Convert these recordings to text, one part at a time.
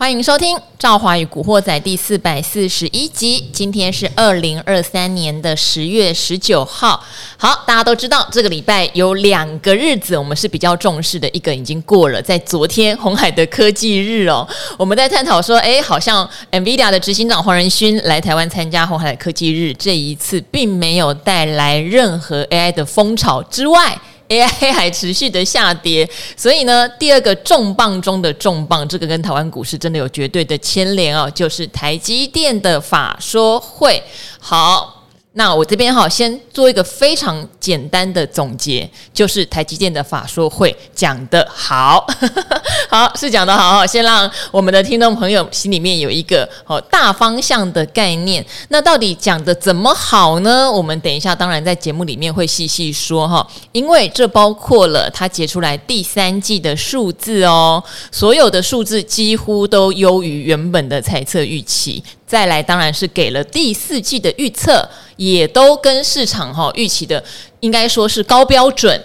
欢迎收听《赵华与古惑仔》第四百四十一集。今天是二零二三年的十月十九号。好，大家都知道这个礼拜有两个日子我们是比较重视的，一个已经过了，在昨天红海的科技日哦，我们在探讨说，哎，好像 NVIDIA 的执行长黄仁勋来台湾参加红海的科技日，这一次并没有带来任何 AI 的风潮之外。AI 还持续的下跌，所以呢，第二个重磅中的重磅，这个跟台湾股市真的有绝对的牵连哦，就是台积电的法说会。好。那我这边哈，先做一个非常简单的总结，就是台积电的法说会讲得好，好是讲得好哈，先让我们的听众朋友心里面有一个哦大方向的概念。那到底讲得怎么好呢？我们等一下当然在节目里面会细细说哈，因为这包括了它结出来第三季的数字哦，所有的数字几乎都优于原本的猜测预期。再来，当然是给了第四季的预测，也都跟市场哈预期的，应该说是高标准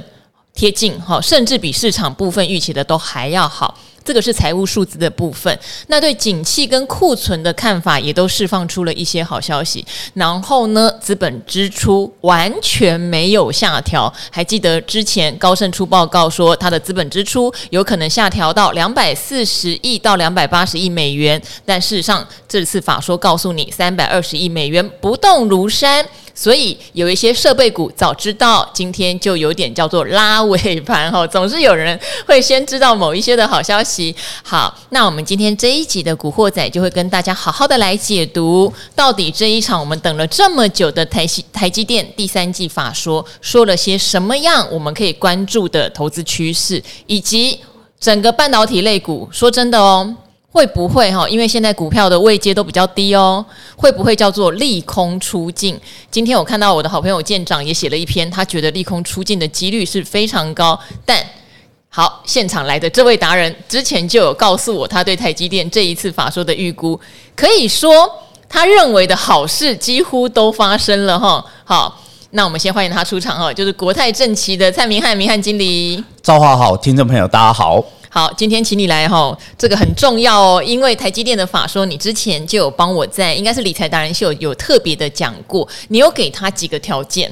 贴近哈，甚至比市场部分预期的都还要好。这个是财务数字的部分，那对景气跟库存的看法也都释放出了一些好消息。然后呢，资本支出完全没有下调，还记得之前高盛出报告说，它的资本支出有可能下调到两百四十亿到两百八十亿美元，但事实上这次法说告诉你三百二十亿美元不动如山。所以有一些设备股早知道，今天就有点叫做拉尾盘哈，总是有人会先知道某一些的好消息。好，那我们今天这一集的古惑仔就会跟大家好好的来解读，到底这一场我们等了这么久的台积台积电第三季法说说了些什么样，我们可以关注的投资趋势，以及整个半导体类股。说真的哦。会不会哈？因为现在股票的位阶都比较低哦，会不会叫做利空出尽？今天我看到我的好朋友舰长也写了一篇，他觉得利空出尽的几率是非常高。但好，现场来的这位达人之前就有告诉我，他对台积电这一次法说的预估，可以说他认为的好事几乎都发生了哈。好，那我们先欢迎他出场哈，就是国泰证期的蔡明汉明汉经理。赵华好，听众朋友大家好。好，今天请你来哈，这个很重要哦，因为台积电的法说，你之前就有帮我在应该是理财达人秀有特别的讲过，你有给他几个条件，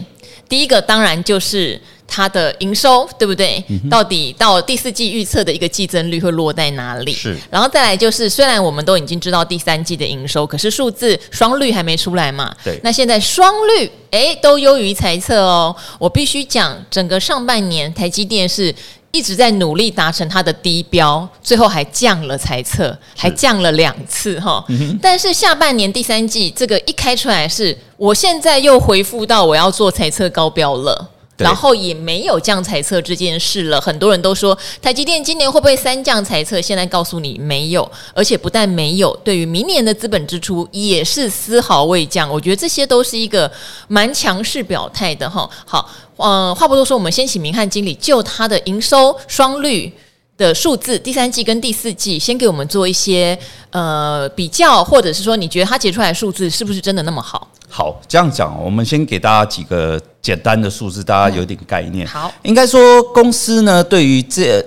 第一个当然就是它的营收，对不对？嗯、到底到第四季预测的一个季增率会落在哪里？是，然后再来就是，虽然我们都已经知道第三季的营收，可是数字双率还没出来嘛？对，那现在双率诶都优于猜测哦，我必须讲，整个上半年台积电是。一直在努力达成它的低标，最后还降了猜测，还降了两次哈。但是下半年第三季这个一开出来是，我现在又回复到我要做猜测高标了。然后也没有降财测这件事了，很多人都说台积电今年会不会三降财测？现在告诉你没有，而且不但没有，对于明年的资本支出也是丝毫未降。我觉得这些都是一个蛮强势表态的哈。好，嗯，话不多说，我们先请明翰经理就他的营收双率的数字，第三季跟第四季，先给我们做一些呃比较，或者是说你觉得它结出来的数字是不是真的那么好？好，这样讲，我们先给大家几个简单的数字，大家有点概念。嗯、好，应该说公司呢，对于这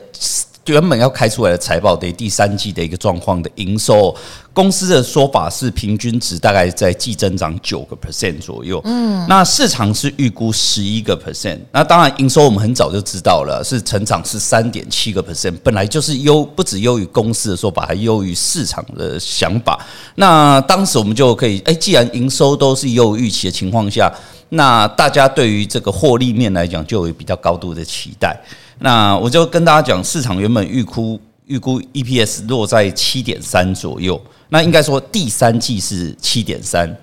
原本要开出来的财报的第三季的一个状况的营收。公司的说法是平均值大概在季增长九个 percent 左右，嗯，那市场是预估十一个 percent，那当然营收我们很早就知道了，是成长是三点七个 percent，本来就是优，不止优于公司的说法，还优于市场的想法。那当时我们就可以，哎，既然营收都是优于预期的情况下，那大家对于这个获利面来讲就有比较高度的期待。那我就跟大家讲，市场原本预估预估 EPS 落在七点三左右。那应该说，第三季是七点三，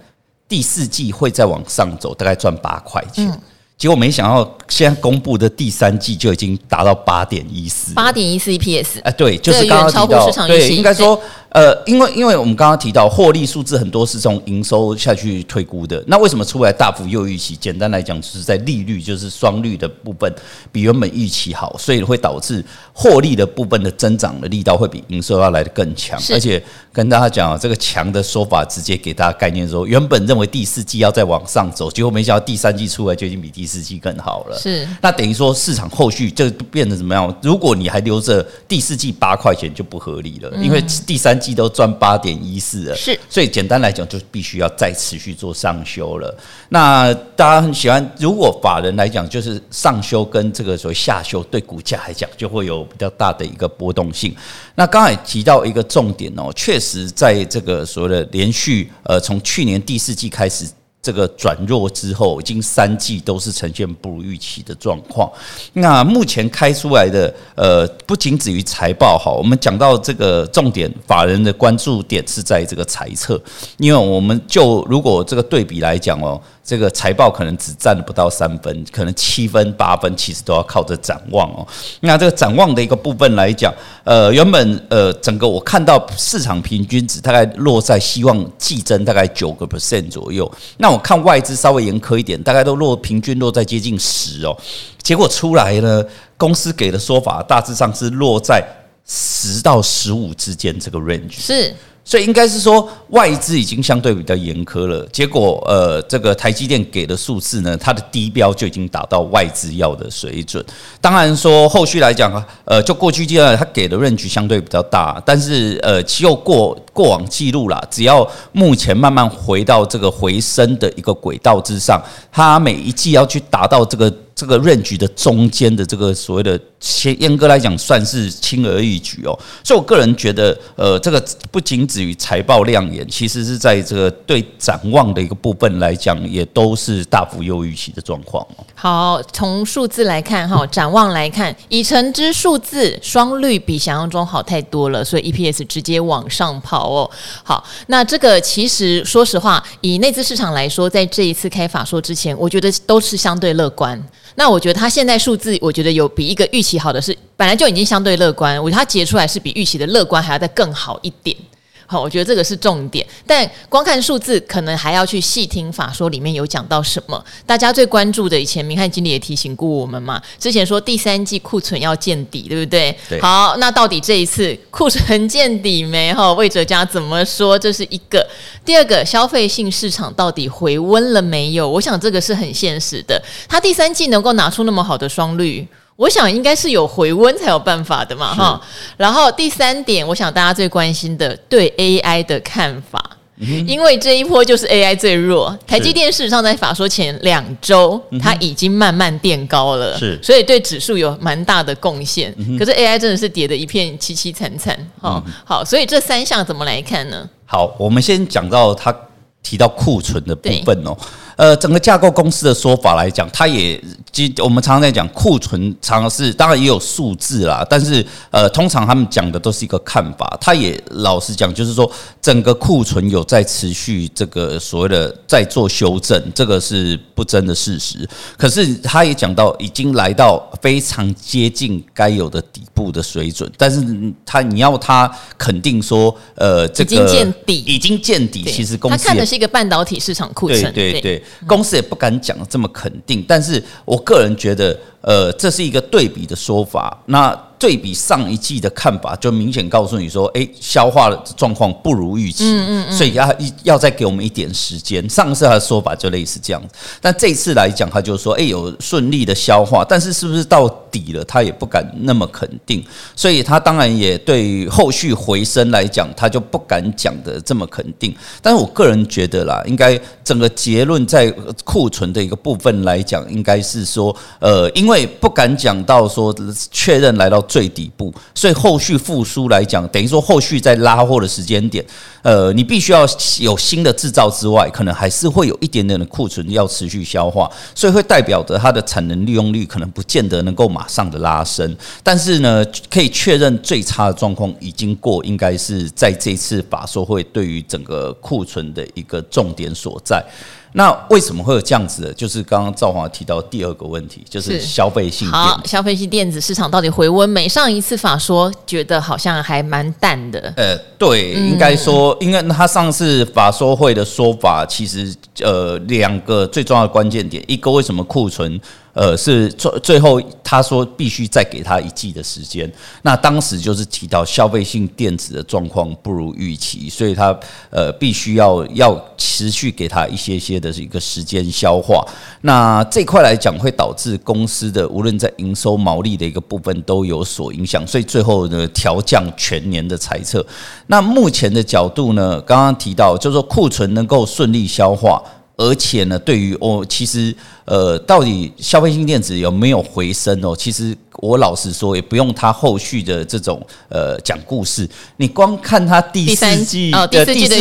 第四季会再往上走，大概赚八块钱。嗯、结果没想到，现在公布的第三季就已经达到八点一四，八点一四 EPS。哎，对，就是刚刚提到，对，应该说。呃，因为因为我们刚刚提到获利数字很多是从营收下去推估的，那为什么出来大幅又预期？简单来讲，就是在利率就是双率的部分比原本预期好，所以会导致获利的部分的增长的力道会比营收要来的更强。而且跟大家讲啊，这个强的说法直接给大家概念说，原本认为第四季要再往上走，结果没想到第三季出来就已经比第四季更好了。是，那等于说市场后续就变得怎么样？如果你还留着第四季八块钱就不合理了，因为第三。季都赚八点一四了，是，所以简单来讲，就必须要再持续做上修了。那大家很喜欢，如果法人来讲，就是上修跟这个所谓下修，对股价来讲就会有比较大的一个波动性。那刚才提到一个重点哦，确实在这个所谓的连续呃，从去年第四季开始。这个转弱之后，已经三季都是呈现不如预期的状况。那目前开出来的，呃，不仅止于财报哈，我们讲到这个重点，法人的关注点是在这个财测，因为我们就如果这个对比来讲哦。这个财报可能只占不到三分，可能七分八分，其实都要靠着展望哦。那这个展望的一个部分来讲，呃，原本呃，整个我看到市场平均值大概落在希望季增大概九个 percent 左右。那我看外资稍微严苛一点，大概都落平均落在接近十哦。结果出来呢，公司给的说法大致上是落在十到十五之间这个 range 是。所以应该是说外资已经相对比较严苛了，结果呃，这个台积电给的数字呢，它的低标就已经达到外资要的水准。当然说后续来讲啊，呃，就过去阶段它给的润局相对比较大，但是呃，其又过过往记录啦，只要目前慢慢回到这个回升的一个轨道之上，它每一季要去达到这个。这个 range 的中间的这个所谓的，严严格来讲算是轻而易举哦，所以我个人觉得，呃，这个不仅止于财报亮眼，其实是在这个对展望的一个部分来讲，也都是大幅优于预期的状况哦。好，从数字来看哈，展望来看，已成之数字双率比想象中好太多了，所以 EPS 直接往上跑哦。好，那这个其实说实话，以内资市场来说，在这一次开法说之前，我觉得都是相对乐观。那我觉得他现在数字，我觉得有比一个预期好的是，本来就已经相对乐观。我觉得他结出来是比预期的乐观还要再更好一点。好，我觉得这个是重点。但光看数字，可能还要去细听法说里面有讲到什么。大家最关注的，以前明翰经理也提醒过我们嘛，之前说第三季库存要见底，对不对？对。好，那到底这一次库存见底没？哈，魏哲家怎么说？这是一个。第二个，消费性市场到底回温了没有？我想这个是很现实的。他第三季能够拿出那么好的双率。我想应该是有回温才有办法的嘛，哈。然后第三点，我想大家最关心的对 AI 的看法，因为这一波就是 AI 最弱。台积电事实上在法说前两周，它已经慢慢垫高了，是，所以对指数有蛮大的贡献。可是 AI 真的是跌得一片凄凄惨惨，哈。好，所以这三项怎么来看呢？好，我们先讲到它提到库存的部分哦。呃，整个架构公司的说法来讲，它也，我们常常在讲库存，常常是当然也有数字啦，但是呃，通常他们讲的都是一个看法。他也老实讲，就是说整个库存有在持续这个所谓的在做修正，这个是不争的事实。可是他也讲到，已经来到非常接近该有的底部的水准，但是他你要他肯定说，呃，这个已经见底，已经见底，其实公司他看的是一个半导体市场库存，对对对。公司也不敢讲这么肯定，但是我个人觉得，呃，这是一个对比的说法。那。对比上一季的看法，就明显告诉你说，哎，消化的状况不如预期，嗯嗯嗯，所以要要再给我们一点时间。上次他的说法就类似这样，但这次来讲，他就说，哎，有顺利的消化，但是是不是到底了，他也不敢那么肯定。所以他当然也对后续回升来讲，他就不敢讲的这么肯定。但是我个人觉得啦，应该整个结论在库存的一个部分来讲，应该是说，呃，因为不敢讲到说确认来到。最底部，所以后续复苏来讲，等于说后续在拉货的时间点，呃，你必须要有新的制造之外，可能还是会有一点点的库存要持续消化，所以会代表着它的产能利用率可能不见得能够马上的拉升，但是呢，可以确认最差的状况已经过，应该是在这次法说会对于整个库存的一个重点所在。那为什么会有这样子的？就是刚刚赵华提到第二个问题，就是消费性好，消费性电子市场到底回温没？上一次法说觉得好像还蛮淡的。呃，对，应该说，因为他上次法说会的说法，其实呃两个最重要的关键点，一个为什么库存呃，是最最后他说必须再给他一季的时间。那当时就是提到消费性电子的状况不如预期，所以他呃必须要要持续给他一些些的一个时间消化。那这块来讲会导致公司的无论在营收毛利的一个部分都有所影响，所以最后呢调降全年的猜测。那目前的角度呢，刚刚提到就是说库存能够顺利消化。而且呢，对于我其实呃，到底消费性电子有没有回升哦？其实我老实说，也不用他后续的这种呃讲故事，你光看他第四季哦，第四季的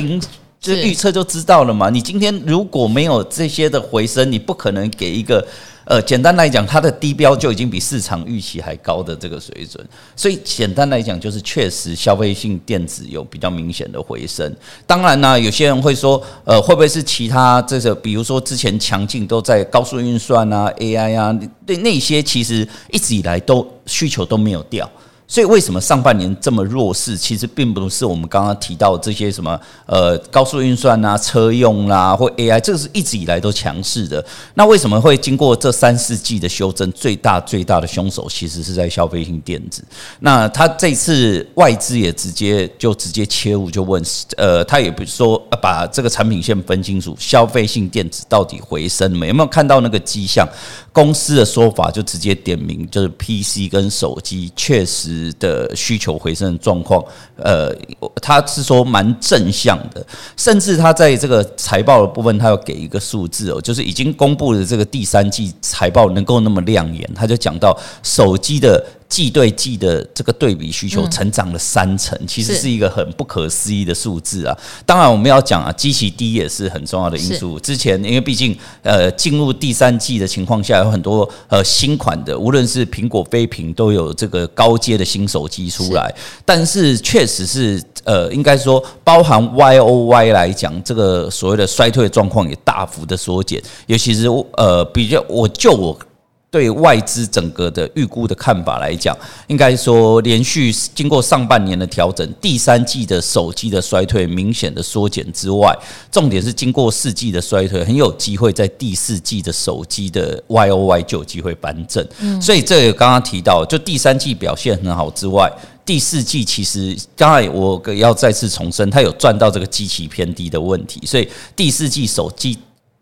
预测，就预测就知道了嘛。你今天如果没有这些的回升，你不可能给一个。呃，简单来讲，它的低标就已经比市场预期还高的这个水准，所以简单来讲，就是确实消费性电子有比较明显的回升。当然呢，有些人会说，呃，会不会是其他这个，比如说之前强劲都在高速运算啊、AI 啊，对那些其实一直以来都需求都没有掉。所以为什么上半年这么弱势？其实并不是我们刚刚提到这些什么呃高速运算啊、车用啦、或 AI，这个是一直以来都强势的。那为什么会经过这三四季的修正，最大最大的凶手其实是在消费性电子？那他这次外资也直接就直接切入，就问呃，他也不是说把这个产品线分清楚，消费性电子到底回升没？有没有看到那个迹象？公司的说法就直接点名，就是 PC 跟手机确实。的需求回升的状况，呃，他是说蛮正向的，甚至他在这个财报的部分，他要给一个数字哦，就是已经公布的这个第三季财报能够那么亮眼，他就讲到手机的。季对季的这个对比需求成长了三成，其实是一个很不可思议的数字啊！当然我们要讲啊，基期低也是很重要的因素。之前因为毕竟呃进入第三季的情况下，有很多呃新款的，无论是苹果、非屏都有这个高阶的新手机出来，但是确实是呃应该说包含 YOY 来讲，这个所谓的衰退状况也大幅的缩减，尤其是呃比较我就我。对外资整个的预估的看法来讲，应该说连续经过上半年的调整，第三季的手机的衰退明显的缩减之外，重点是经过四季的衰退，很有机会在第四季的手机的 YOY 就有机会翻正。所以这个刚刚提到，就第三季表现很好之外，第四季其实刚才我要再次重申，它有赚到这个基期偏低的问题，所以第四季手机。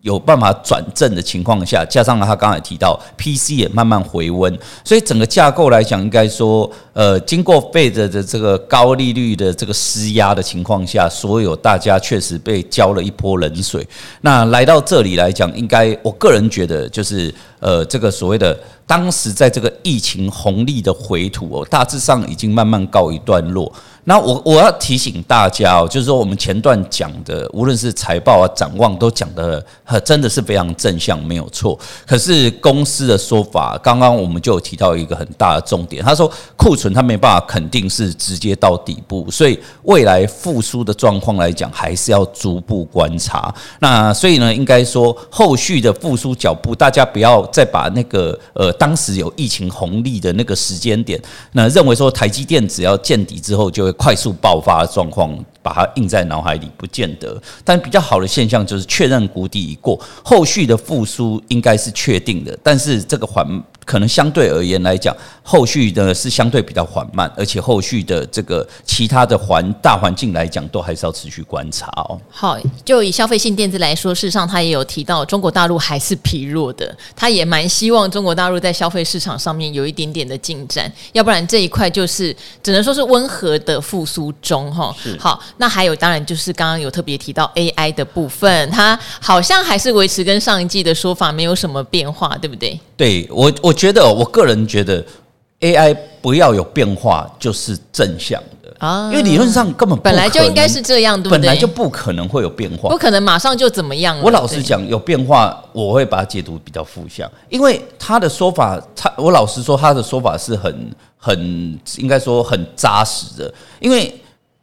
有办法转正的情况下，加上他刚才提到 PC 也慢慢回温，所以整个架构来讲，应该说，呃，经过 Fed 的这个高利率的这个施压的情况下，所有大家确实被浇了一泼冷水。那来到这里来讲，应该我个人觉得就是。呃，这个所谓的当时在这个疫情红利的回吐哦，大致上已经慢慢告一段落。那我我要提醒大家哦，就是说我们前段讲的，无论是财报啊、展望，都讲的真的是非常正向，没有错。可是公司的说法，刚刚我们就有提到一个很大的重点，他说库存他没办法肯定是直接到底部，所以未来复苏的状况来讲，还是要逐步观察。那所以呢，应该说后续的复苏脚步，大家不要。再把那个呃，当时有疫情红利的那个时间点，那认为说台积电只要见底之后就会快速爆发状况，把它印在脑海里，不见得。但比较好的现象就是确认谷底已过，后续的复苏应该是确定的。但是这个环。可能相对而言来讲，后续的是相对比较缓慢，而且后续的这个其他的环大环境来讲，都还是要持续观察哦。好，就以消费性电子来说，事实上他也有提到，中国大陆还是疲弱的，他也蛮希望中国大陆在消费市场上面有一点点的进展，要不然这一块就是只能说是温和的复苏中哈。好，那还有当然就是刚刚有特别提到 AI 的部分，它好像还是维持跟上一季的说法没有什么变化，对不对？对我我。觉得我个人觉得 AI 不要有变化就是正向的啊，因为理论上根本本来就应该是这样，对不对？本来就不可能会有变化，不可能马上就怎么样。我老实讲，有变化我会把它解读比较负向，因为他的说法，他我老实说他的说法是很很应该说很扎实的，因为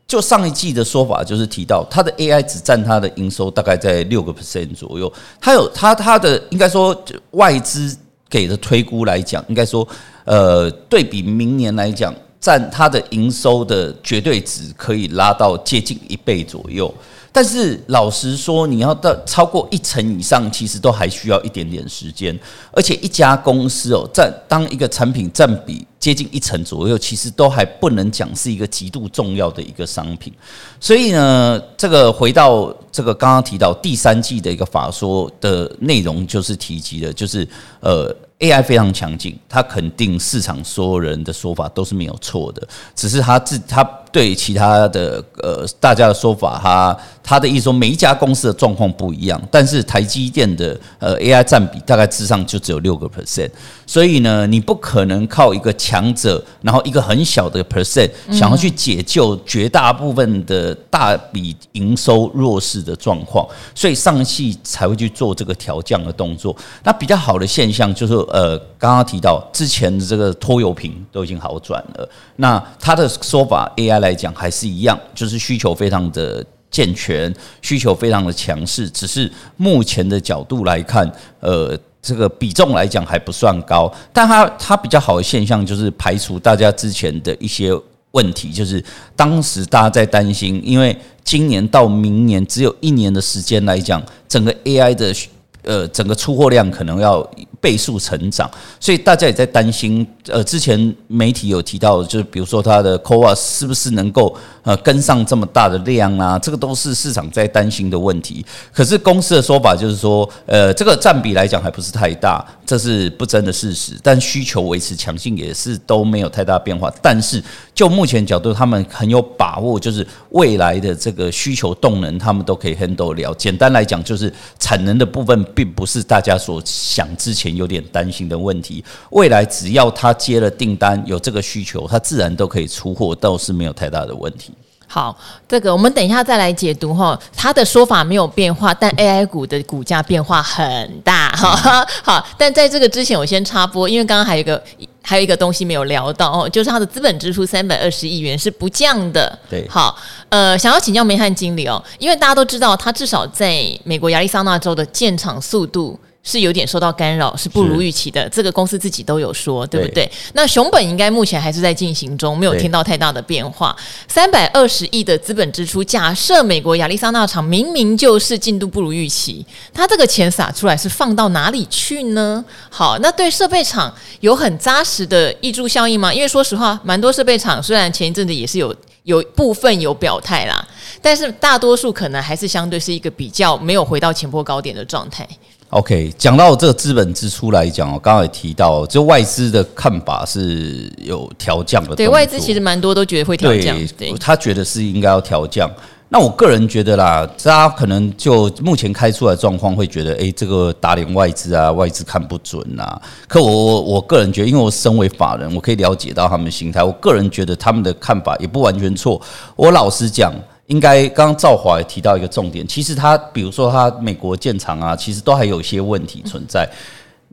就上一季的说法就是提到他的 AI 只占他的营收大概在六个 percent 左右，他有他他的应该说外资。给的推估来讲，应该说，呃，对比明年来讲，占它的营收的绝对值可以拉到接近一倍左右。但是老实说，你要到超过一成以上，其实都还需要一点点时间。而且一家公司哦，占当一个产品占比接近一成左右，其实都还不能讲是一个极度重要的一个商品。所以呢，这个回到这个刚刚提到第三季的一个法说的内容，就是提及的，就是呃。AI 非常强劲，它肯定市场所有人的说法都是没有错的，只是它自它对其他的呃大家的说法，他他的意思说每一家公司的状况不一样，但是台积电的呃 AI 占比大概至上就只有六个 percent，所以呢，你不可能靠一个强者，然后一个很小的 percent 想要去解救绝大部分的大笔营收弱势的状况，所以上汽才会去做这个调降的动作。那比较好的现象就是。呃，刚刚提到之前的这个拖油瓶都已经好转了，那他的说法 AI 来讲还是一样，就是需求非常的健全，需求非常的强势，只是目前的角度来看，呃，这个比重来讲还不算高，但它它比较好的现象就是排除大家之前的一些问题，就是当时大家在担心，因为今年到明年只有一年的时间来讲，整个 AI 的呃整个出货量可能要。倍数成长，所以大家也在担心。呃，之前媒体有提到，就是比如说它的 COAS 是不是能够呃跟上这么大的量啊？这个都是市场在担心的问题。可是公司的说法就是说，呃，这个占比来讲还不是太大，这是不争的事实。但需求维持强劲也是都没有太大变化。但是就目前角度，他们很有把握，就是未来的这个需求动能，他们都可以 handle 了。简单来讲，就是产能的部分并不是大家所想之前有点担心的问题。未来只要他接了订单，有这个需求，他自然都可以出货，倒是没有太大的问题。好，这个我们等一下再来解读哈。他的说法没有变化，但 AI 股的股价变化很大哈。好，但在这个之前，我先插播，因为刚刚还有一个还有一个东西没有聊到哦，就是它的资本支出三百二十亿元是不降的。对，好，呃，想要请教梅汉经理哦，因为大家都知道，他至少在美国亚利桑那州的建厂速度。是有点受到干扰，是不如预期的。这个公司自己都有说，对不对？对，那熊本应该目前还是在进行中，没有听到太大的变化。三百二十亿的资本支出，假设美国亚利桑那厂明明就是进度不如预期，它这个钱撒出来是放到哪里去呢？好，那对设备厂有很扎实的溢注效应吗？因为说实话，蛮多设备厂虽然前一阵子也是有有部分有表态啦，但是大多数可能还是相对是一个比较没有回到前波高点的状态。OK，讲到这个资本支出来讲，我刚刚也提到，就外资的看法是有调降的。对外资其实蛮多都觉得会调降，对，他觉得是应该要调降。那我个人觉得啦，大家可能就目前开出来状况会觉得，诶，这个打脸外资啊，外资看不准啊。可我我我个人觉得，因为我身为法人，我可以了解到他们心态。我个人觉得他们的看法也不完全错。我老实讲。应该刚刚赵华也提到一个重点，其实他比如说他美国建厂啊，其实都还有一些问题存在。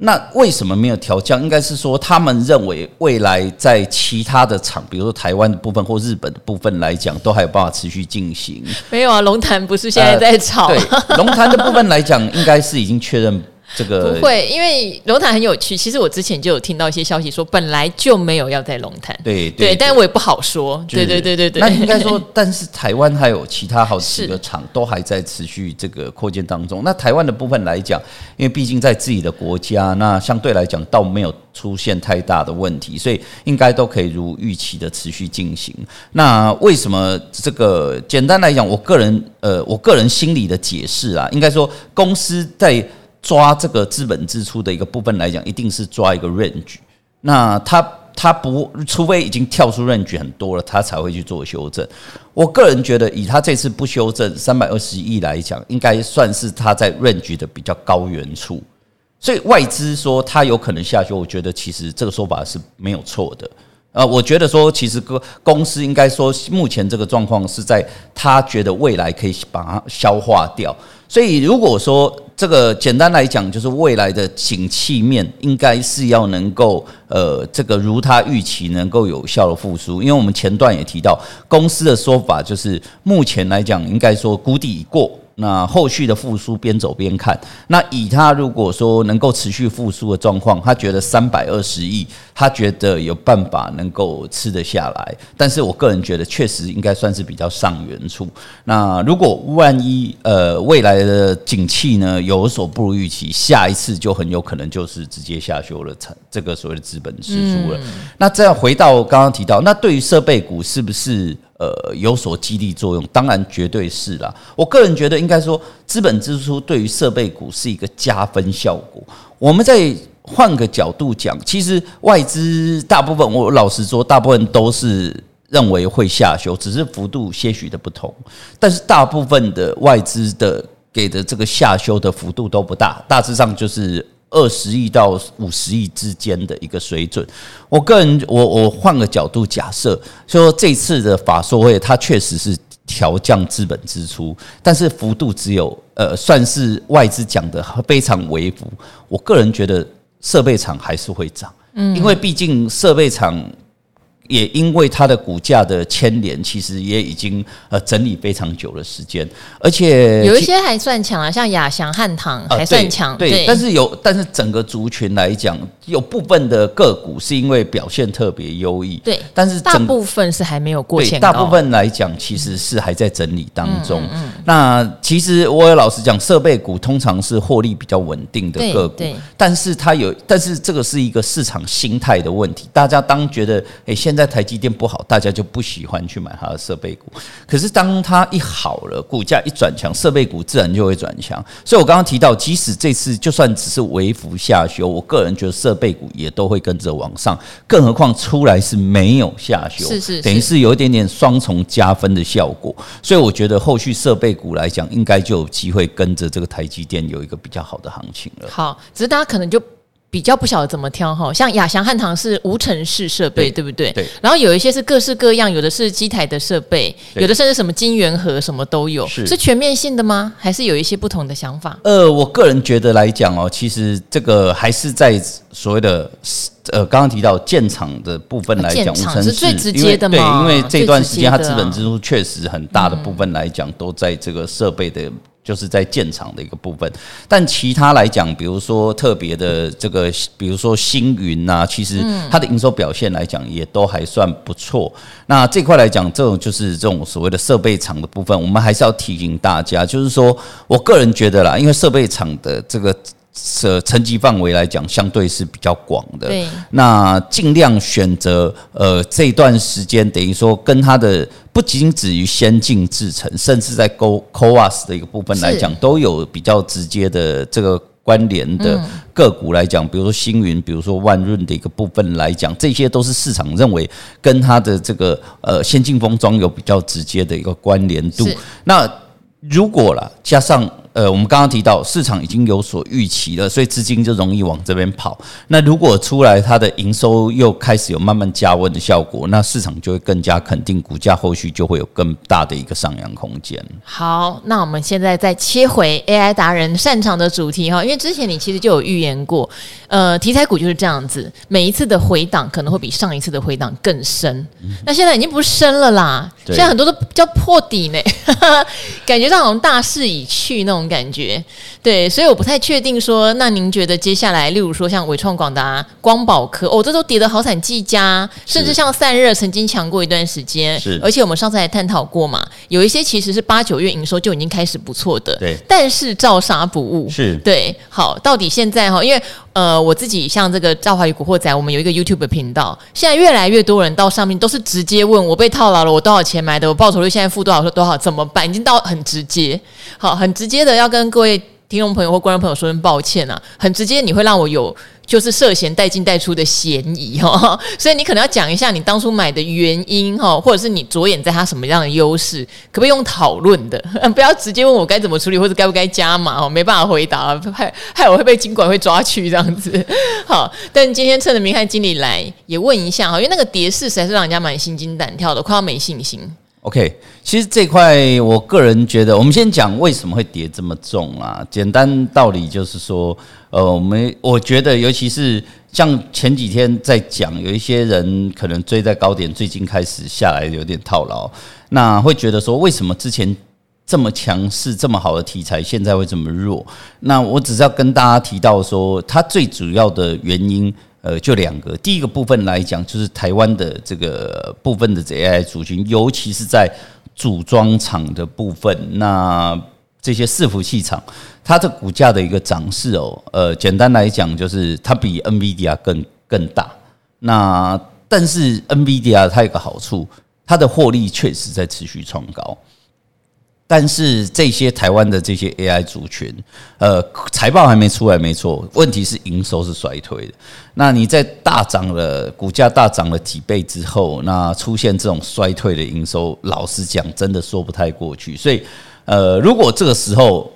那为什么没有调降？应该是说他们认为未来在其他的厂，比如说台湾的部分或日本的部分来讲，都还有办法持续进行。没有啊，龙潭不是现在在炒？呃、对，龙潭的部分来讲，应该是已经确认。这个不会，因为龙潭很有趣。其实我之前就有听到一些消息说，本来就没有要在龙潭。对对，对，但我也不好说。对对对对对。那应该说，但是台湾还有其他好几个厂都还在持续这个扩建当中。那台湾的部分来讲，因为毕竟在自己的国家，那相对来讲倒没有出现太大的问题，所以应该都可以如预期的持续进行。那为什么这个？简单来讲，我个人呃，我个人心里的解释啊，应该说公司在。抓这个资本支出的一个部分来讲，一定是抓一个 range。那他他不，除非已经跳出 range 很多了，他才会去做修正。我个人觉得，以他这次不修正三百二十亿来讲，应该算是他在 range 的比较高原处。所以外资说他有可能下修，我觉得其实这个说法是没有错的。呃，我觉得说，其实个公司应该说，目前这个状况是在他觉得未来可以把它消化掉。所以如果说这个简单来讲，就是未来的景气面应该是要能够呃，这个如他预期能够有效的复苏。因为我们前段也提到，公司的说法就是目前来讲，应该说谷底已过。那后续的复苏边走边看。那以他如果说能够持续复苏的状况，他觉得三百二十亿，他觉得有办法能够吃得下来。但是我个人觉得，确实应该算是比较上缘处。那如果万一呃未来的景气呢有所不如预期，下一次就很有可能就是直接下修了，这个所谓的资本支出了。那这样回到刚刚提到，那对于设备股是不是？呃，有所激励作用，当然绝对是啦。我个人觉得，应该说资本支出对于设备股是一个加分效果。我们再换个角度讲，其实外资大部分，我老实说，大部分都是认为会下修，只是幅度些许的不同。但是大部分的外资的给的这个下修的幅度都不大，大致上就是。二十亿到五十亿之间的一个水准，我个人我我换个角度假设，说这次的法说会它确实是调降资本支出，但是幅度只有呃算是外资讲的非常微幅。我个人觉得设备厂还是会涨，嗯，因为毕竟设备厂。也因为它的股价的牵连，其实也已经呃整理非常久的时间，而且有一些还算强啊，像亚翔、汉唐还算强，对，对，但是有，但是整个族群来讲，有部分的个股是因为表现特别优异，对，但是大部分是还没有过前高，大部分来讲其实是还在整理当中。嗯嗯嗯、那其实我也老实讲，设备股通常是获利比较稳定的个股，但是它有，但是这个是一个市场心态的问题，大家当觉得哎现在。在台积电不好，大家就不喜欢去买它的设备股。可是当它一好了，股价一转强，设备股自然就会转强。所以我刚刚提到，即使这次就算只是微幅下修，我个人觉得设备股也都会跟着往上。更何况出来是没有下修，是是是，等于是有一点点双重加分的效果。所以我觉得后续设备股来讲，应该就有机会跟着这个台积电有一个比较好的行情了。好，只是大家可能就。比较不晓得怎么挑哈，像亚翔汉唐是无尘室设备，对，对不对？对。然后有一些是各式各样，有的是机台的设备，有的甚至什么金元盒什么都有，是，是全面性的吗？还是有一些不同的想法？呃，我个人觉得来讲哦，其实这个还是在所谓的呃刚刚提到建厂的部分来讲，无尘室是最直接的嘛？对，因为这段时间它资本支出确实很大的部分来讲，都在这个设备的。就是在建厂的一个部分，但其他来讲，比如说特别的这个，比如说星云呐，其实它的营收表现来讲也都还算不错。那这块来讲，这种就是这种所谓的设备厂的部分，我们还是要提醒大家，就是说我个人觉得啦，因为设备厂的这个。呃，层级范围来讲，相对是比较广的。对，那尽量选择呃这一段时间，等于说跟它的不仅止于先进制程，甚至在 CoWoS 的一个部分来讲，都有比较直接的这个关联的个股来讲，比如说星云，比如说万润的一个部分来讲，这些都是市场认为跟它的这个呃先进封装有比较直接的一个关联度。那如果啦，加上。呃，我们刚刚提到市场已经有所预期了，所以资金就容易往这边跑。那如果出来它的营收又开始有慢慢加温的效果，那市场就会更加肯定，股价后续就会有更大的一个上扬空间。好，那我们现在再切回 AI 达人擅长的主题哈，因为之前你其实就有预言过，呃，题材股就是这样子，每一次的回档可能会比上一次的回档更深。嗯、那现在已经不深了啦，现在很多都叫破底呢，感觉上好像大势已去那种。感觉。对，所以我不太确定说，那您觉得接下来，例如说像伟创、广达、光宝科，哦，这都跌得好惨，技嘉，甚至像散热曾经强过一段时间，是，而且我们上次还探讨过嘛，有一些其实是八九月营收就已经开始不错的，对，但是照杀不误，是。对，好，到底现在哈，因为呃，我自己像这个赵华宇古惑仔，我们有一个 YouTube 频道，现在越来越多人到上面都是直接问我被套牢了，我多少钱买的，我报酬率现在负多少是多少，怎么办？已经到很直接，好，很直接的。要跟各位听众朋友或观众朋友说声抱歉啊，很直接，你会让我有就是涉嫌带进带出的嫌疑 哈，所以你可能要讲一下你当初买的原因哈，或者是你着眼在它什么样的优势，可不可以用讨论的，不要直接问我该怎么处理或者该不该加码哦，没办法回答，害害我会被经管会抓去这样子。好，但今天趁着明翰经理来也问一下哈，因为那个跌势实在是让人家蛮心惊胆跳的，快要没信心。OK，其实这块我个人觉得，我们先讲为什么会跌这么重啊？简单道理就是说，呃，我们我觉得，尤其是像前几天在讲，有一些人可能追在高点，最近开始下来有点套牢，那会觉得说，为什么之前这么强势、这么好的题材，现在会这么弱？那我只是要跟大家提到说，它最主要的原因，呃，就两个。第一个部分来讲，就是台湾的这个部分的 AI 族群，尤其是在组装厂的部分，那这些伺服器厂，它的股价的一个涨势哦，呃，简单来讲，就是它比 NVIDIA 更更大。那但是 NVIDIA 它有个好处，它的获利确实在持续创高。但是这些台湾的这些 AI 族群，呃，财报还没出来，没错。问题是营收是衰退的。那你在大涨了，股价大涨了几倍之后，那出现这种衰退的营收，老实讲，真的说不太过去。所以，呃，如果这个时候，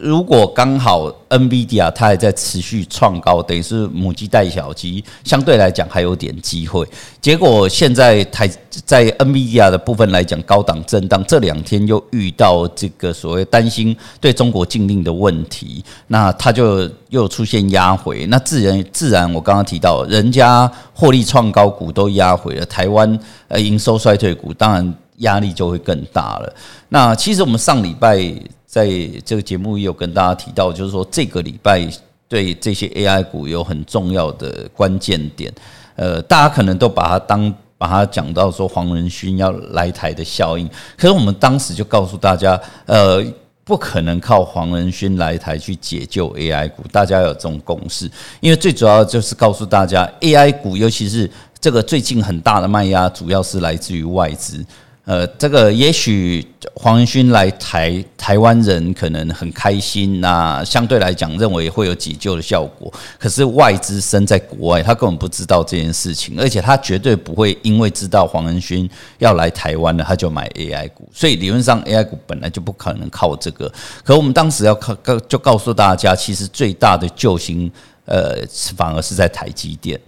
如果刚好 NVIDIA 它还在持续创高，等于是母鸡带小鸡，相对来讲还有点机会。结果现在台在 NVIDIA 的部分来讲，高档震荡，这两天又遇到这个所谓担心对中国禁令的问题，那它就又出现压回。那自然自然，我刚刚提到，人家获利创高股都压回了，台湾呃营收衰退股，当然压力就会更大了。那其实我们上礼拜。在这个节目也有跟大家提到，就是说这个礼拜对这些 AI 股有很重要的关键点。呃，大家可能都把它当把它讲到说黄仁勋要来台的效应，可是我们当时就告诉大家，呃，不可能靠黄仁勋来台去解救 AI 股，大家有这种共识。因为最主要就是告诉大家，AI 股尤其是这个最近很大的卖压，主要是来自于外资。呃，这个也许黄仁勋来台，台湾人可能很开心，那相对来讲认为会有解救的效果。可是外资身在国外，他根本不知道这件事情，而且他绝对不会因为知道黄仁勋要来台湾了，他就买 AI 股。所以理论上 AI 股本来就不可能靠这个。可我们当时要靠告，就告诉大家，其实最大的救星，呃，反而是在台积电。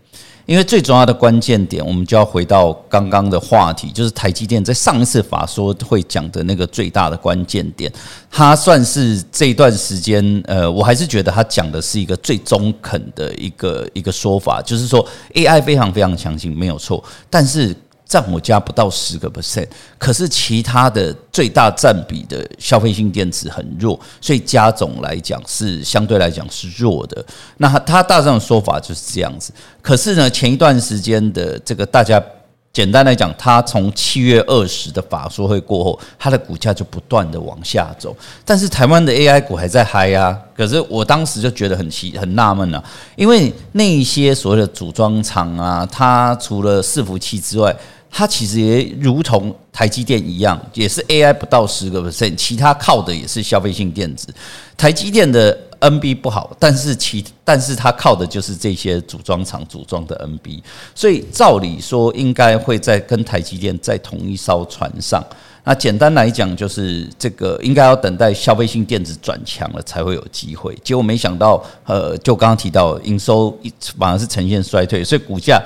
因为最重要的关键点，我们就要回到刚刚的话题，就是台积电在上一次法说会讲的那个最大的关键点，它算是这一段时间，呃，我还是觉得它讲的是一个最中肯的一个一个说法，就是说 AI 非常非常强劲，没有错，但是。占我家不到十个 percent，可是其他的最大占比的消费性电子很弱，所以加总来讲是相对来讲是弱的。那他大致上的说法就是这样子。可是呢，前一段时间的这个大家简单来讲，他从七月二十的法说会过后，它的股价就不断的往下走。但是台湾的 AI 股还在嗨啊！可是我当时就觉得很奇很纳闷啊，因为那一些所谓的组装厂啊，它除了伺服器之外，它其实也如同台积电一样，也是 AI 不到十个 percent，其他靠的也是消费性电子。台积电的 NB 不好，但是其但是它靠的就是这些组装厂组装的 NB，所以照理说应该会在跟台积电在同一艘船上。那简单来讲，就是这个应该要等待消费性电子转强了才会有机会。结果没想到，呃，就刚刚提到营收反而是呈现衰退，所以股价。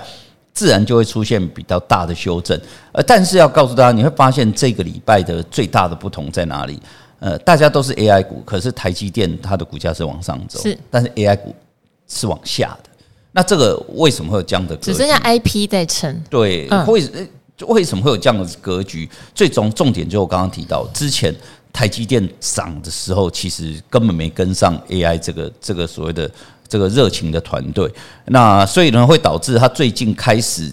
自然就会出现比较大的修正，呃，但是要告诉大家，你会发现这个礼拜的最大的不同在哪里？呃，大家都是 AI 股，可是台积电它的股价是往上走，是，但是 AI 股是往下的。那这个为什么会有这样的格局？只剩下 IP 在撑，对，为为什么会有这样的格局？最终重点就我刚刚提到，之前台积电涨的时候，其实根本没跟上 AI 这个这个所谓的。这个热情的团队，那所以呢，会导致它最近开始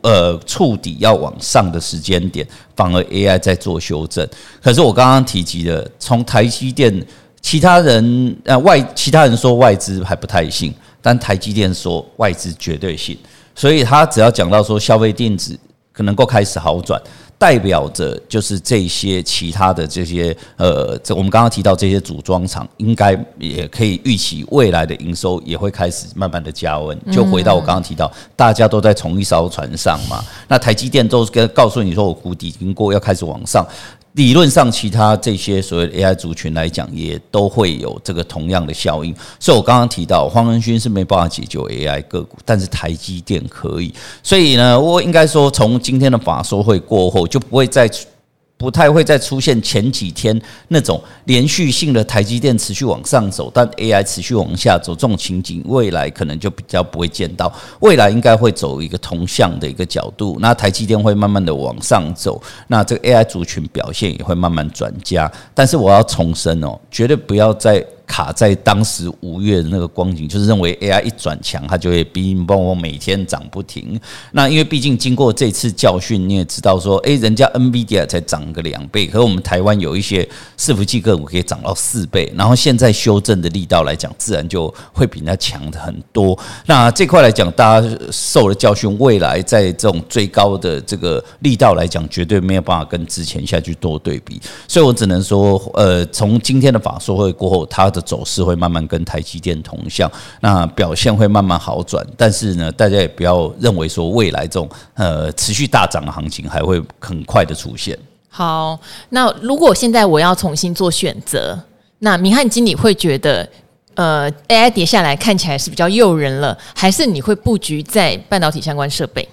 呃触底要往上的时间点，反而 AI 在做修正。可是我刚刚提及的，从台积电，其他人呃外其他人说外资还不太信，但台积电说外资绝对信，所以他只要讲到说消费电子可能够开始好转。代表着就是这些其他的这些呃，这我们刚刚提到这些组装厂，应该也可以预期未来的营收也会开始慢慢的加温。就回到我刚刚提到，大家都在同一艘船上嘛。那台积电都跟告诉你说，我谷底经过要开始往上。理论上，其他这些所谓 AI 族群来讲，也都会有这个同样的效应。所以我刚刚提到，黄仁勋是没办法解救 AI 个股，但是台积电可以。所以呢，我应该说，从今天的法说会过后，就不会再不太会再出现前几天那种连续性的台积电持续往上走，但 AI 持续往下走这种情景，未来可能就比较不会见到。未来应该会走一个同向的一个角度，那台积电会慢慢的往上走，那这个 AI 族群表现也会慢慢转佳。但是我要重申哦，绝对不要再。卡在当时五月的那个光景，就是认为 AI 一转强，它就会乒乓乓每天涨不停。那因为毕竟经过这次教训，你也知道说，诶，人家 NVIDIA 才涨个两倍，可我们台湾有一些伺服器个股可以涨到四倍。然后现在修正的力道来讲，自然就会比人家强的很多。那这块来讲，大家受了教训，未来在这种最高的这个力道来讲，绝对没有办法跟之前下去多对比。所以我只能说，呃，从今天的法说会过后，它的走势会慢慢跟台积电同向，那表现会慢慢好转。但是呢，大家也不要认为说未来这种呃持续大涨的行情还会很快的出现。好，那如果现在我要重新做选择，那明翰经理会觉得，呃，AI 跌下来看起来是比较诱人了，还是你会布局在半导体相关设备？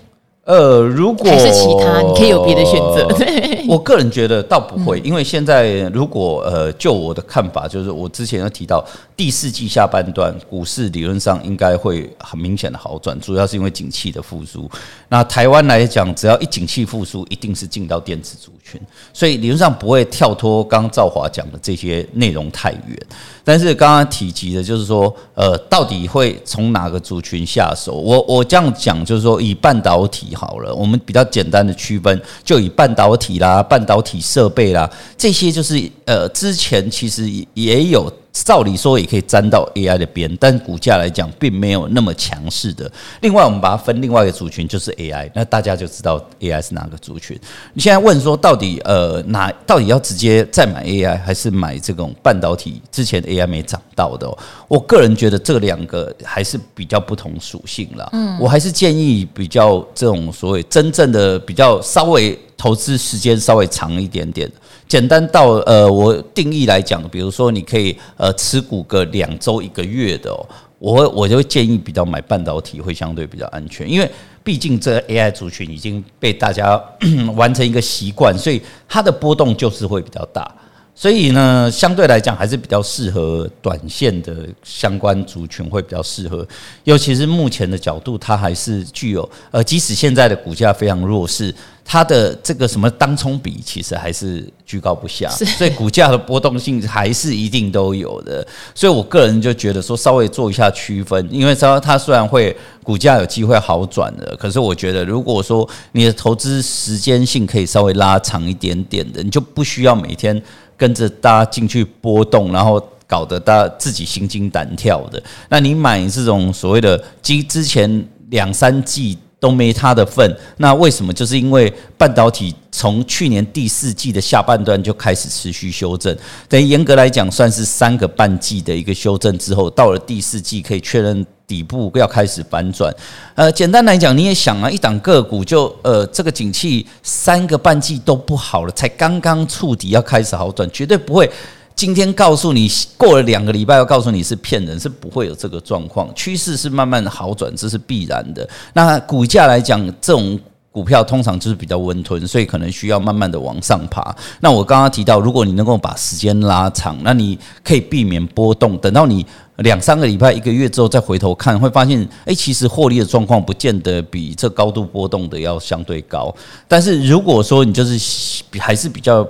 呃，如果还是其他，你可以有别的选择。我个人觉得倒不会，因为现在如果呃，就我的看法，就是我之前有提到第四季下半段股市理论上应该会很明显的好转，主要是因为景气的复苏。那台湾来讲，只要一景气复苏，一定是进到电子族群，所以理论上不会跳脱刚刚赵华讲的这些内容太远。但是刚刚提及的，就是说，呃，到底会从哪个族群下手？我我这样讲，就是说以半导体。好了，我们比较简单的区分，就以半导体啦、半导体设备啦这些，就是呃，之前其实也有。照理说也可以沾到 AI 的边，但股价来讲并没有那么强势的。另外，我们把它分另外一个族群，就是 AI，那大家就知道 AI 是哪个族群。你现在问说，到底呃哪到底要直接再买 AI，还是买这种半导体？之前 AI 没涨到的，我个人觉得这两个还是比较不同属性啦。嗯，我还是建议比较这种所谓真正的比较稍微投资时间稍微长一点点。简单到呃，我定义来讲，比如说你可以呃持股个两周一个月的，哦，我我就建议比较买半导体会相对比较安全，因为毕竟这 AI 族群已经被大家 完成一个习惯，所以它的波动就是会比较大。所以呢，相对来讲还是比较适合短线的相关族群会比较适合，尤其是目前的角度，它还是具有呃，即使现在的股价非常弱势，它的这个什么当冲比其实还是居高不下，所以股价的波动性还是一定都有的。所以我个人就觉得说，稍微做一下区分，因为它它虽然会股价有机会好转的，可是我觉得如果说你的投资时间性可以稍微拉长一点点的，你就不需要每天。跟着大家进去波动，然后搞得大家自己心惊胆跳的。那你买这种所谓的基之前两三季都没它的份，那为什么？就是因为半导体从去年第四季的下半段就开始持续修正，等于严格来讲算是三个半季的一个修正之后，到了第四季可以确认。底部要开始反转，呃，简单来讲，你也想啊，一档个股就呃，这个景气三个半季都不好了，才刚刚触底要开始好转，绝对不会今天告诉你过了两个礼拜要告诉你是骗人，是不会有这个状况，趋势是慢慢好转，这是必然的。那股价来讲，这种。股票通常就是比较温吞，所以可能需要慢慢的往上爬。那我刚刚提到，如果你能够把时间拉长，那你可以避免波动。等到你两三个礼拜、一个月之后再回头看，会发现，诶，其实获利的状况不见得比这高度波动的要相对高。但是如果说你就是还是比较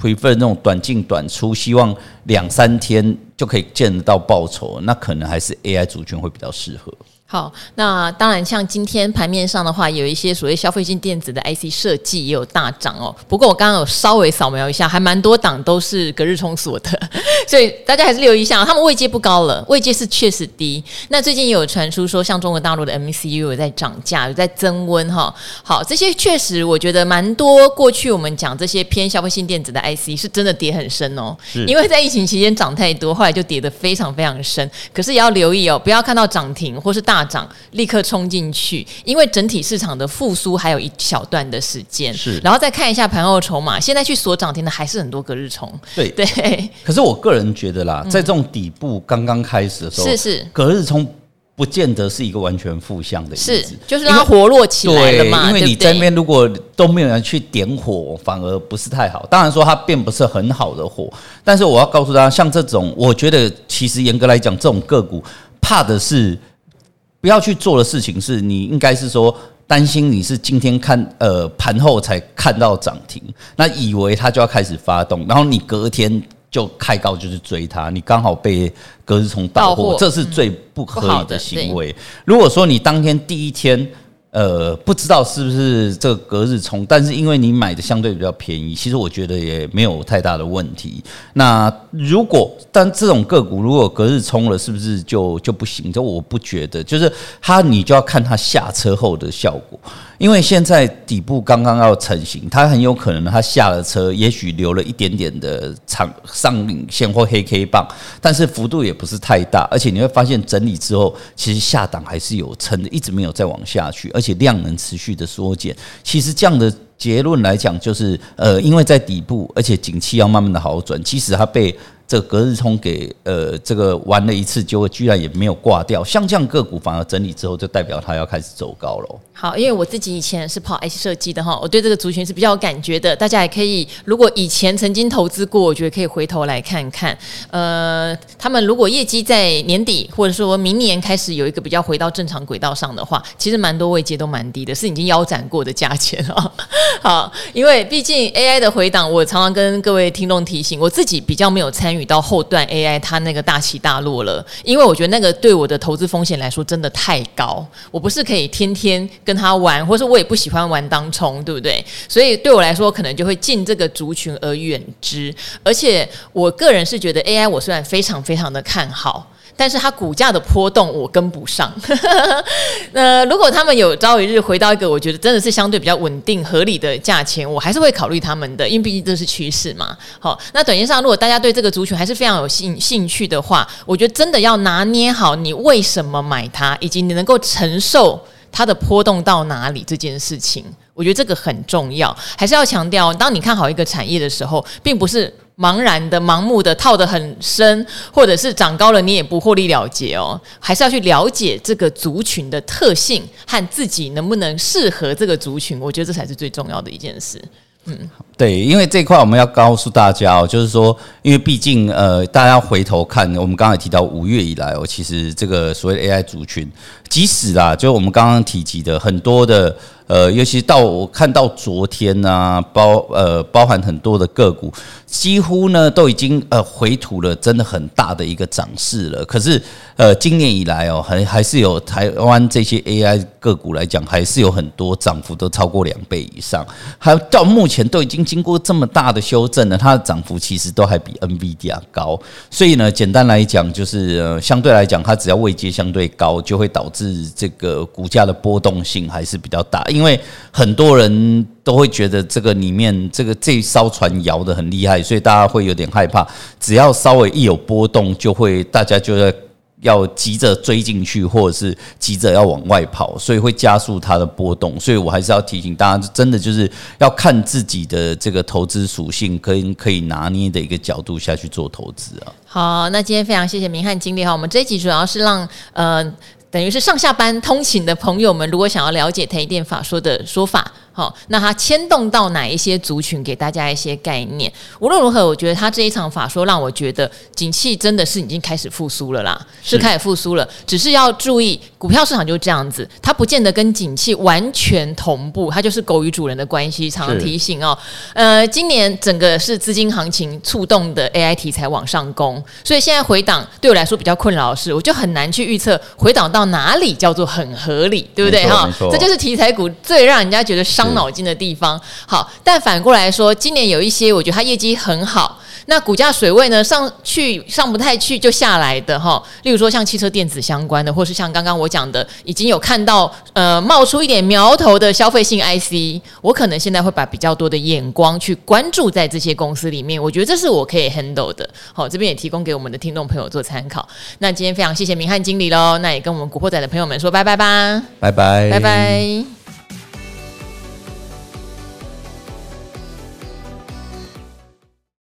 prefer 那种短进短出，希望两三天就可以见得到报酬，那可能还是 AI 族群会比较适合。好，那当然，像今天盘面上的话，有一些所谓消费性电子的 IC 设计也有大涨哦。不过我刚刚有稍微扫描一下，还蛮多档都是隔日冲锁的，所以大家还是留意一下，他们位阶不高了，位阶是确实低。那最近也有传出说，像中国大陆的 MCU 有在涨价，有在增温哈。好，这些确实我觉得蛮多。过去我们讲这些偏消费性电子的 IC 是真的跌很深哦，因为在疫情期间涨太多，后来就跌得非常非常深。可是也要留意哦，不要看到涨停或是大。大涨立刻冲进去，因为整体市场的复苏还有一小段的时间。是，然后再看一下盘后筹码，现在去锁涨停的还是很多隔日冲。对对。可是我个人觉得啦，在这种底部刚刚开始的时候，是是隔日冲不见得是一个完全负向的意思，是就是让它活络起来了嘛，因为，因为你在那边如果都没有人去点火，反而不是太好。当然说它并不是很好的火，但是我要告诉大家，像这种，我觉得其实严格来讲，这种个股怕的是不要去做的事情，是你应该是说担心你是今天看呃盘后才看到涨停，那以为它就要开始发动，然后你隔天。就开高就是追它，你刚好被隔日冲到货，这是最不合理的行为。如果说你当天第一天。呃，不知道是不是这个隔日冲，但是因为你买的相对比较便宜，其实我觉得也没有太大的问题。那如果但这种个股如果隔日冲了，是不是就就不行？这我不觉得，就是它你就要看它下车后的效果。因为现在底部刚刚要成型，它很有可能它下了车，也许留了一点点的长上影线或黑 K 棒，但是幅度也不是太大，而且你会发现整理之后，其实下档还是有撑的，一直没有再往下去。而而且量能持续的缩减，其实这样的结论来讲，就是呃，因为在底部，而且景气要慢慢的好转，即使它被。这隔日冲给呃这个玩了一次，结果居然也没有挂掉，像这样个股反而整理之后，就代表它要开始走高了。好，因为我自己以前是跑 IC 设计的哈，我对这个族群是比较有感觉的。大家也可以，如果以前曾经投资过，我觉得可以回头来看看。呃，他们如果业绩在年底或者说明年开始有一个比较回到正常轨道上的话，其实蛮多位阶都蛮低的，是已经腰斩过的价钱啊。好，因为毕竟 AI 的回档，我常常跟各位听众提醒，我自己比较没有参与。到后段 AI 它那个大起大落了，因为我觉得那个对我的投资风险来说真的太高，我不是可以天天跟他玩，或是我也不喜欢玩当冲，对不对？所以对我来说，可能就会进这个族群而远之。而且我个人是觉得 AI，我虽然非常非常的看好。但是它股价的波动我跟不上，呃，如果他们有朝一日回到一个我觉得真的是相对比较稳定合理的价钱，我还是会考虑他们的，因为毕竟这是趋势嘛。好，那短线上如果大家对这个族群还是非常有兴兴趣的话，我觉得真的要拿捏好你为什么买它，以及你能够承受它的波动到哪里这件事情，我觉得这个很重要。还是要强调，当你看好一个产业的时候，并不是。茫然的、盲目的套得很深，或者是涨高了你也不获利了结哦，还是要去了解这个族群的特性和自己能不能适合这个族群，我觉得这才是最重要的一件事。嗯，对，因为这块我们要告诉大家哦，就是说，因为毕竟呃，大家回头看，我们刚才提到五月以来哦，其实这个所谓的 AI 族群，即使啦，就我们刚刚提及的很多的。呃，尤其到我看到昨天啊，包呃包含很多的个股，几乎呢都已经呃回吐了，真的很大的一个涨势了。可是呃，今年以来哦，还还是有台湾这些 AI 个股来讲，还是有很多涨幅都超过两倍以上。还到目前都已经经过这么大的修正了，它的涨幅其实都还比 NVIDIA 高。所以呢，简单来讲，就是呃相对来讲，它只要位阶相对高，就会导致是这个股价的波动性还是比较大。因为很多人都会觉得这个里面这个这艘船摇得很厉害，所以大家会有点害怕。只要稍微一有波动，就会大家就要要急着追进去，或者是急着要往外跑，所以会加速它的波动。所以我还是要提醒大家，真的就是要看自己的这个投资属性，可以可以拿捏的一个角度下去做投资啊。好，那今天非常谢谢明翰经理哈，我们这一集主要是让呃。等于是上下班通勤的朋友们，如果想要了解台电法说的说法。好，那它牵动到哪一些族群？给大家一些概念。无论如何，我觉得他这一场法说让我觉得景气真的是已经开始复苏了啦，是开始复苏了。只是要注意，股票市场就是这样子，它不见得跟景气完全同步，它就是狗与主人的关系。常常提醒哦，呃，今年整个是资金行情触动的 AI 题材往上攻，所以现在回档对我来说比较困扰的是，我就很难去预测回档到哪里叫做很合理，对不对哈？这就是题材股最让人家觉得伤脑筋的地方，好，但反过来说，今年有一些我觉得它业绩很好，那股价水位呢上去上不太去就下来的哈，例如说像汽车电子相关的，或是像刚刚我讲的，已经有看到呃冒出一点苗头的消费性 IC，我可能现在会把比较多的眼光去关注在这些公司里面，我觉得这是我可以 handle 的。好，这边也提供给我们的听众朋友做参考。那今天非常谢谢明翰经理喽，那也跟我们古惑仔的朋友们说拜拜吧，拜拜，拜拜。